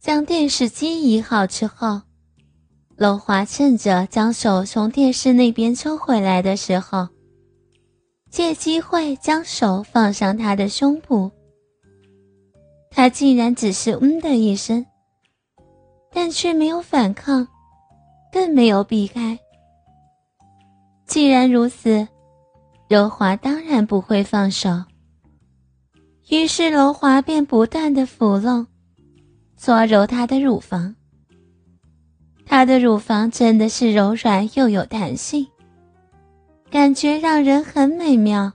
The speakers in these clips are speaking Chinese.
将电视机移好之后，楼华趁着将手从电视那边抽回来的时候，借机会将手放上他的胸部。他竟然只是“嗯”的一声，但却没有反抗，更没有避开。既然如此，柔华当然不会放手。于是柔华便不断的抚弄、搓揉她的乳房。她的乳房真的是柔软又有弹性，感觉让人很美妙。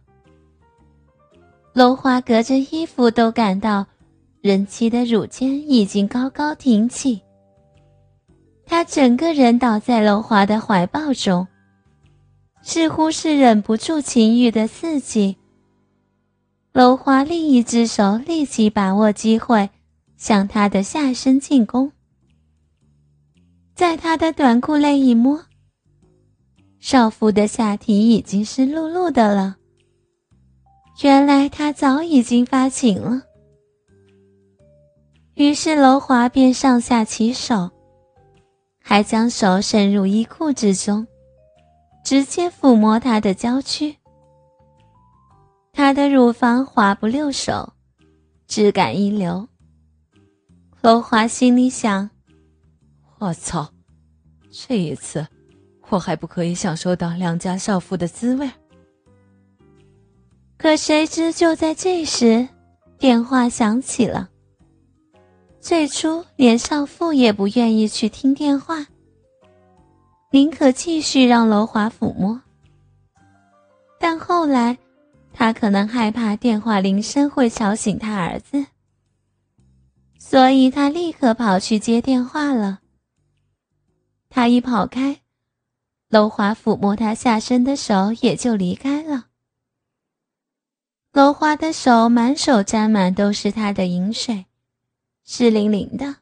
楼华隔着衣服都感到。人妻的乳尖已经高高挺起，他整个人倒在楼华的怀抱中，似乎是忍不住情欲的刺激。楼华另一只手立即把握机会，向他的下身进攻。在他的短裤内一摸，少妇的下体已经湿漉漉的了。原来他早已经发情了。于是楼华便上下其手，还将手伸入衣裤之中，直接抚摸她的娇躯。她的乳房滑不溜手，质感一流。楼华心里想：“我操，这一次我还不可以享受到良家少妇的滋味？”可谁知就在这时，电话响起了。最初连少妇也不愿意去听电话，宁可继续让楼华抚摸。但后来，他可能害怕电话铃声会吵醒他儿子，所以他立刻跑去接电话了。他一跑开，楼华抚摸他下身的手也就离开了。楼华的手满手沾满都是他的饮水。湿淋淋的，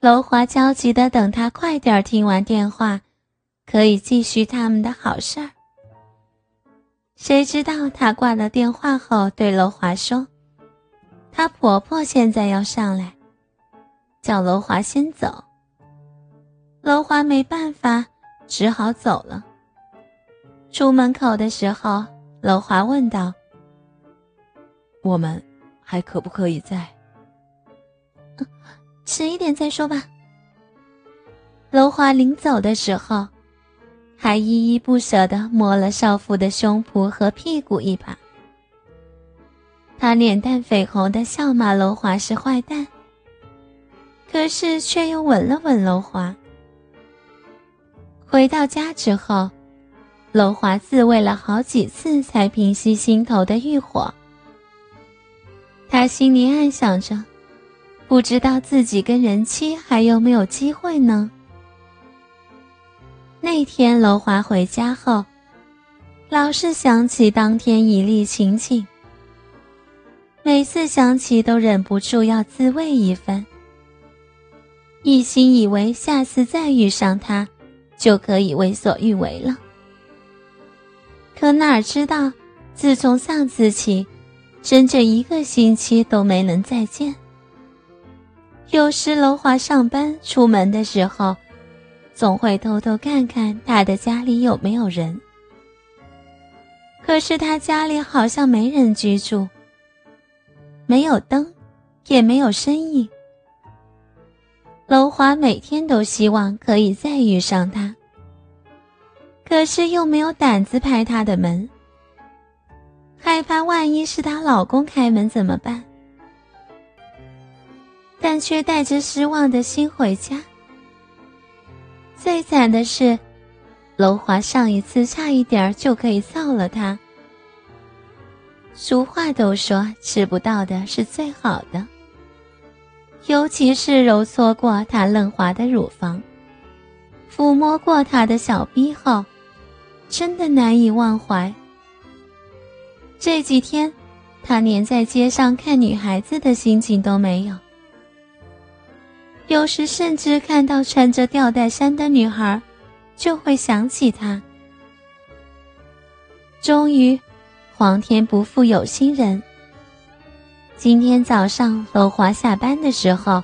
楼华焦急的等他快点听完电话，可以继续他们的好事儿。谁知道他挂了电话后，对楼华说：“她婆婆现在要上来，叫楼华先走。”楼华没办法，只好走了。出门口的时候，楼华问道：“我们还可不可以在？”迟一点再说吧。楼华临走的时候，还依依不舍地摸了少妇的胸脯和屁股一把。他脸蛋绯红的笑骂楼华是坏蛋，可是却又吻了吻楼华。回到家之后，楼华自慰了好几次才平息心头的欲火。他心里暗想着。不知道自己跟人妻还有没有机会呢？那天楼华回家后，老是想起当天一例情景，每次想起都忍不住要自慰一番，一心以为下次再遇上他，就可以为所欲为了。可哪知道，自从上次起，整整一个星期都没能再见。有时楼华上班出门的时候，总会偷偷看看他的家里有没有人。可是他家里好像没人居住，没有灯，也没有身影。楼华每天都希望可以再遇上他，可是又没有胆子拍他的门，害怕万一是她老公开门怎么办？但却带着失望的心回家。最惨的是，楼华上一次差一点就可以造了他。俗话都说，吃不到的是最好的。尤其是揉搓过他嫩滑的乳房，抚摸过他的小臂后，真的难以忘怀。这几天，他连在街上看女孩子的心情都没有。有时甚至看到穿着吊带衫的女孩，就会想起他。终于，皇天不负有心人，今天早上楼华下班的时候，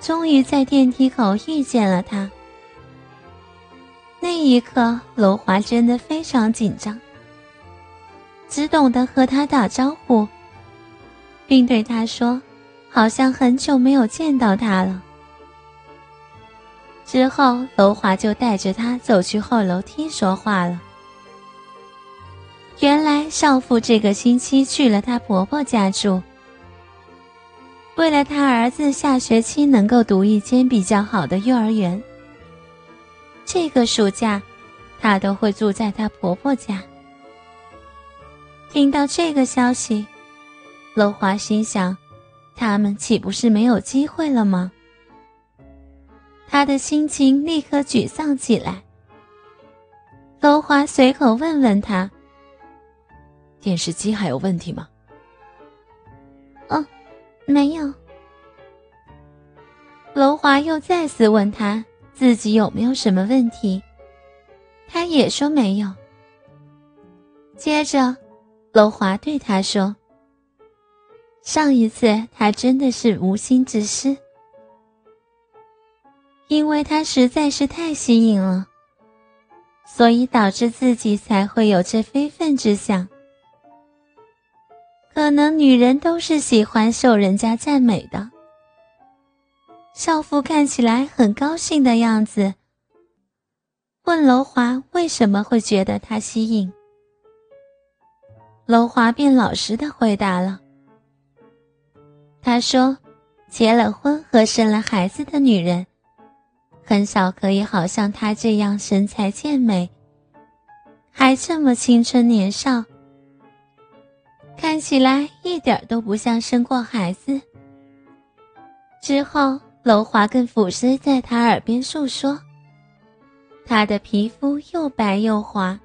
终于在电梯口遇见了他。那一刻，楼华真的非常紧张，只懂得和他打招呼，并对他说：“好像很久没有见到他了。”之后，楼华就带着他走去后楼梯说话了。原来少妇这个星期去了她婆婆家住，为了她儿子下学期能够读一间比较好的幼儿园，这个暑假，她都会住在她婆婆家。听到这个消息，楼华心想，他们岂不是没有机会了吗？他的心情立刻沮丧起来。楼华随口问问他。电视机还有问题吗？哦，没有。楼华又再次问他自己有没有什么问题，他也说没有。接着，楼华对他说：“上一次他真的是无心之失，因为他实在是太吸引了，所以导致自己才会有这非分之想。”可能女人都是喜欢受人家赞美的。少妇看起来很高兴的样子，问楼华为什么会觉得他吸引。楼华便老实的回答了。他说：“结了婚和生了孩子的女人，很少可以好像她这样身材健美，还这么青春年少。”看起来一点都不像生过孩子。之后，楼华跟抚师在他耳边诉说，他的皮肤又白又滑，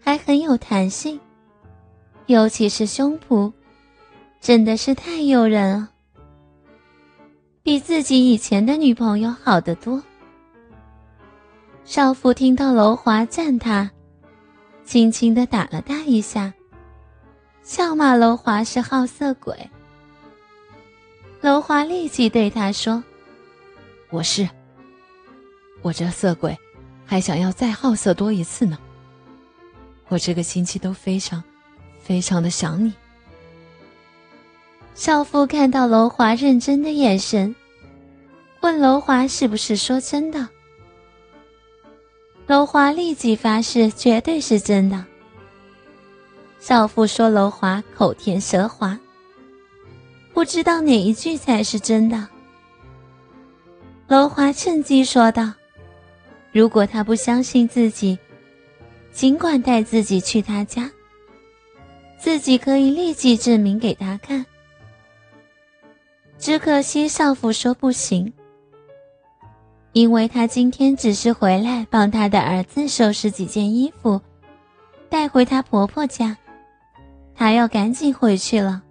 还很有弹性，尤其是胸脯，真的是太诱人了，比自己以前的女朋友好得多。少妇听到楼华赞他，轻轻的打了他一下。笑骂楼华是好色鬼，楼华立即对他说：“我是，我这色鬼，还想要再好色多一次呢。我这个星期都非常，非常的想你。”少妇看到楼华认真的眼神，问楼华是不是说真的。楼华立即发誓，绝对是真的。少妇说：“楼华口甜舌滑，不知道哪一句才是真的。”楼华趁机说道：“如果他不相信自己，尽管带自己去他家，自己可以立即证明给他看。”只可惜少妇说不行，因为他今天只是回来帮他的儿子收拾几件衣服，带回他婆婆家。他要赶紧回去了，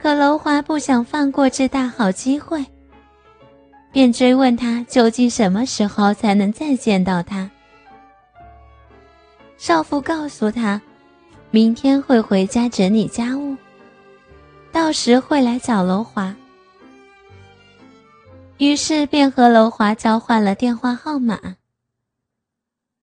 可楼华不想放过这大好机会，便追问他究竟什么时候才能再见到他。少妇告诉他，明天会回家整理家务，到时会来找楼华。于是便和楼华交换了电话号码。